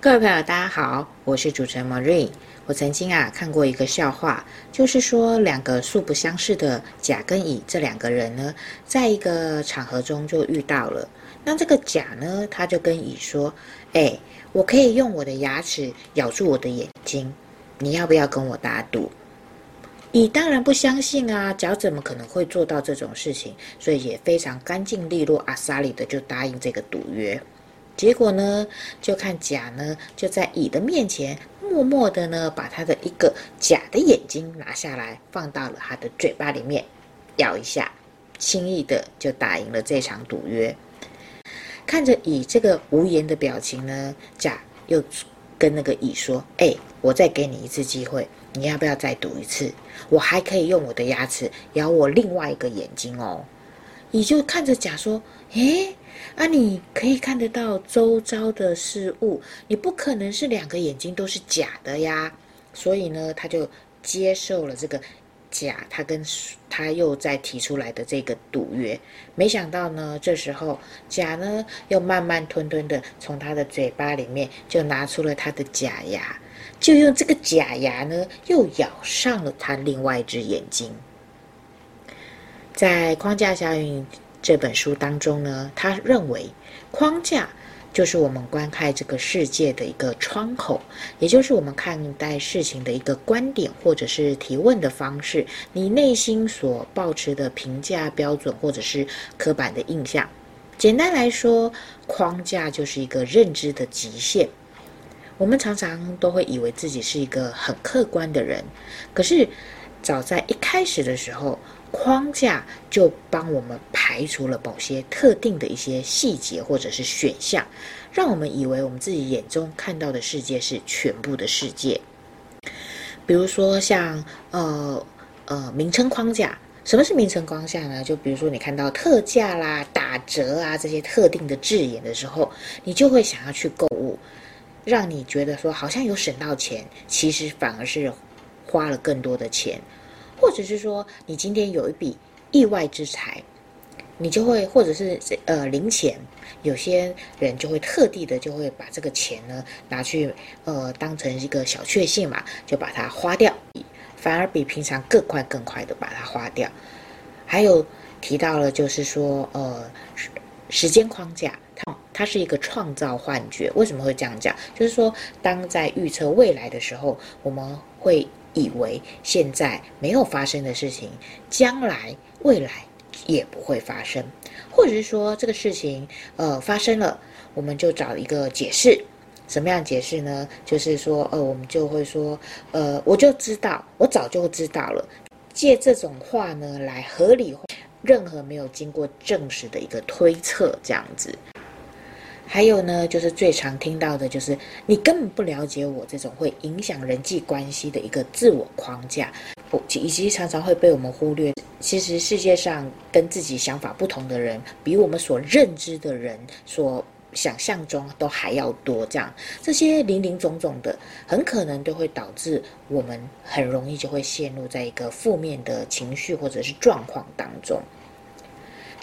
各位朋友，大家好，我是主持人 Marie。我曾经啊看过一个笑话，就是说两个素不相识的甲跟乙这两个人呢，在一个场合中就遇到了。那这个甲呢，他就跟乙说：“哎，我可以用我的牙齿咬住我的眼睛，你要不要跟我打赌？”乙当然不相信啊，甲怎么可能会做到这种事情？所以也非常干净利落、阿萨里的就答应这个赌约。结果呢，就看甲呢就在乙的面前。默默的呢，把他的一个假的眼睛拿下来，放到了他的嘴巴里面，咬一下，轻易的就打赢了这场赌约。看着乙这个无言的表情呢，甲又跟那个乙说：“哎，我再给你一次机会，你要不要再赌一次？我还可以用我的牙齿咬我另外一个眼睛哦。”你就看着甲说：“诶。”啊，你可以看得到周遭的事物，你不可能是两个眼睛都是假的呀。所以呢，他就接受了这个甲，他跟他又再提出来的这个赌约。没想到呢，这时候甲呢又慢慢吞吞的从他的嘴巴里面就拿出了他的假牙，就用这个假牙呢又咬上了他另外一只眼睛。在框架效应。这本书当中呢，他认为框架就是我们观看这个世界的一个窗口，也就是我们看待事情的一个观点或者是提问的方式，你内心所保持的评价标准或者是刻板的印象。简单来说，框架就是一个认知的极限。我们常常都会以为自己是一个很客观的人，可是早在一开始的时候，框架就帮我们排除了某些特定的一些细节或者是选项，让我们以为我们自己眼中看到的世界是全部的世界。比如说像呃呃名称框架，什么是名称框架呢？就比如说你看到特价啦、打折啊这些特定的字眼的时候，你就会想要去购物，让你觉得说好像有省到钱，其实反而是花了更多的钱。或者是说，你今天有一笔意外之财，你就会，或者是呃零钱，有些人就会特地的就会把这个钱呢拿去呃当成一个小确幸嘛，就把它花掉，反而比平常更快更快的把它花掉。还有提到了就是说呃时间框架，它它是一个创造幻觉。为什么会这样讲？就是说当在预测未来的时候，我们会。以为现在没有发生的事情，将来未来也不会发生，或者是说这个事情呃发生了，我们就找一个解释。什么样解释呢？就是说呃，我们就会说呃，我就知道，我早就知道了。借这种话呢来合理化任何没有经过证实的一个推测，这样子。还有呢，就是最常听到的，就是你根本不了解我这种会影响人际关系的一个自我框架，不以及常常会被我们忽略。其实世界上跟自己想法不同的人，比我们所认知的人所想象中都还要多。这样，这些林林总总的，很可能都会导致我们很容易就会陷入在一个负面的情绪或者是状况当中。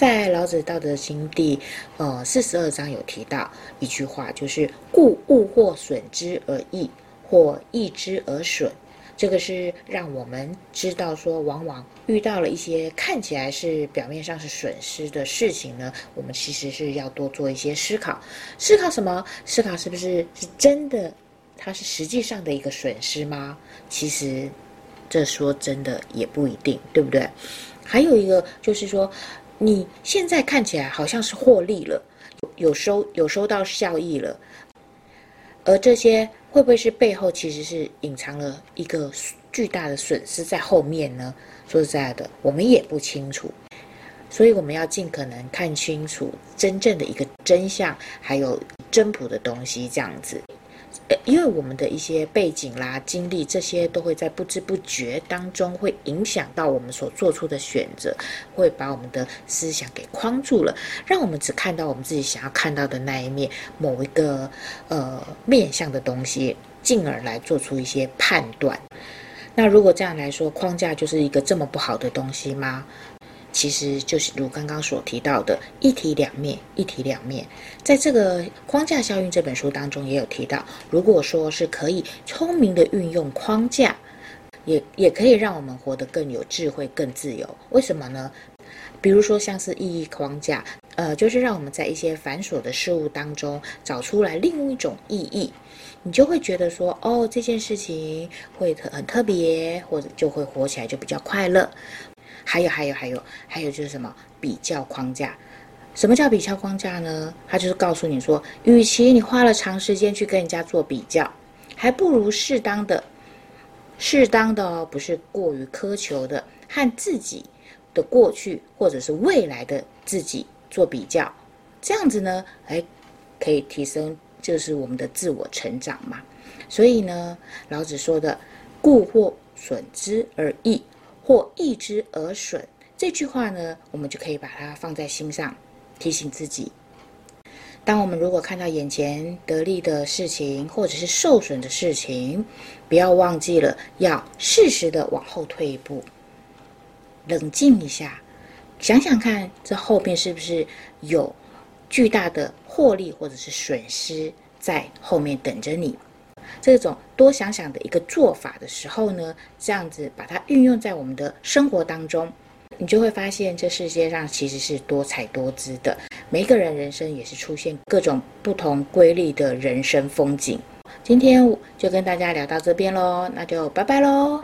在老子《道德经》第呃四十二章有提到一句话，就是“故物或损之而益，或益之而损”。这个是让我们知道说，往往遇到了一些看起来是表面上是损失的事情呢，我们其实是要多做一些思考。思考什么？思考是不是是真的？它是实际上的一个损失吗？其实，这说真的也不一定，对不对？还有一个就是说。你现在看起来好像是获利了，有收有收到效益了，而这些会不会是背后其实是隐藏了一个巨大的损失在后面呢？说实在的，我们也不清楚，所以我们要尽可能看清楚真正的一个真相，还有真朴的东西，这样子。因为我们的一些背景啦、经历，这些都会在不知不觉当中会影响到我们所做出的选择，会把我们的思想给框住了，让我们只看到我们自己想要看到的那一面，某一个呃面向的东西，进而来做出一些判断。那如果这样来说，框架就是一个这么不好的东西吗？其实就是如刚刚所提到的一体两面，一体两面。在这个《框架效应》这本书当中也有提到，如果说是可以聪明的运用框架，也也可以让我们活得更有智慧、更自由。为什么呢？比如说像是意义框架，呃，就是让我们在一些繁琐的事物当中找出来另一种意义，你就会觉得说，哦，这件事情会很特别，或者就会活起来就比较快乐。还有还有还有还有就是什么比较框架？什么叫比较框架呢？它就是告诉你说，与其你花了长时间去跟人家做比较，还不如适当的、适当的哦，不是过于苛求的，和自己的过去或者是未来的自己做比较，这样子呢，哎，可以提升就是我们的自我成长嘛。所以呢，老子说的“故或损之而益”。或益之而损，这句话呢，我们就可以把它放在心上，提醒自己。当我们如果看到眼前得利的事情，或者是受损的事情，不要忘记了要适时的往后退一步，冷静一下，想想看，这后面是不是有巨大的获利或者是损失在后面等着你。这种多想想的一个做法的时候呢，这样子把它运用在我们的生活当中，你就会发现这世界上其实是多彩多姿的，每一个人人生也是出现各种不同瑰丽的人生风景。今天就跟大家聊到这边喽，那就拜拜喽。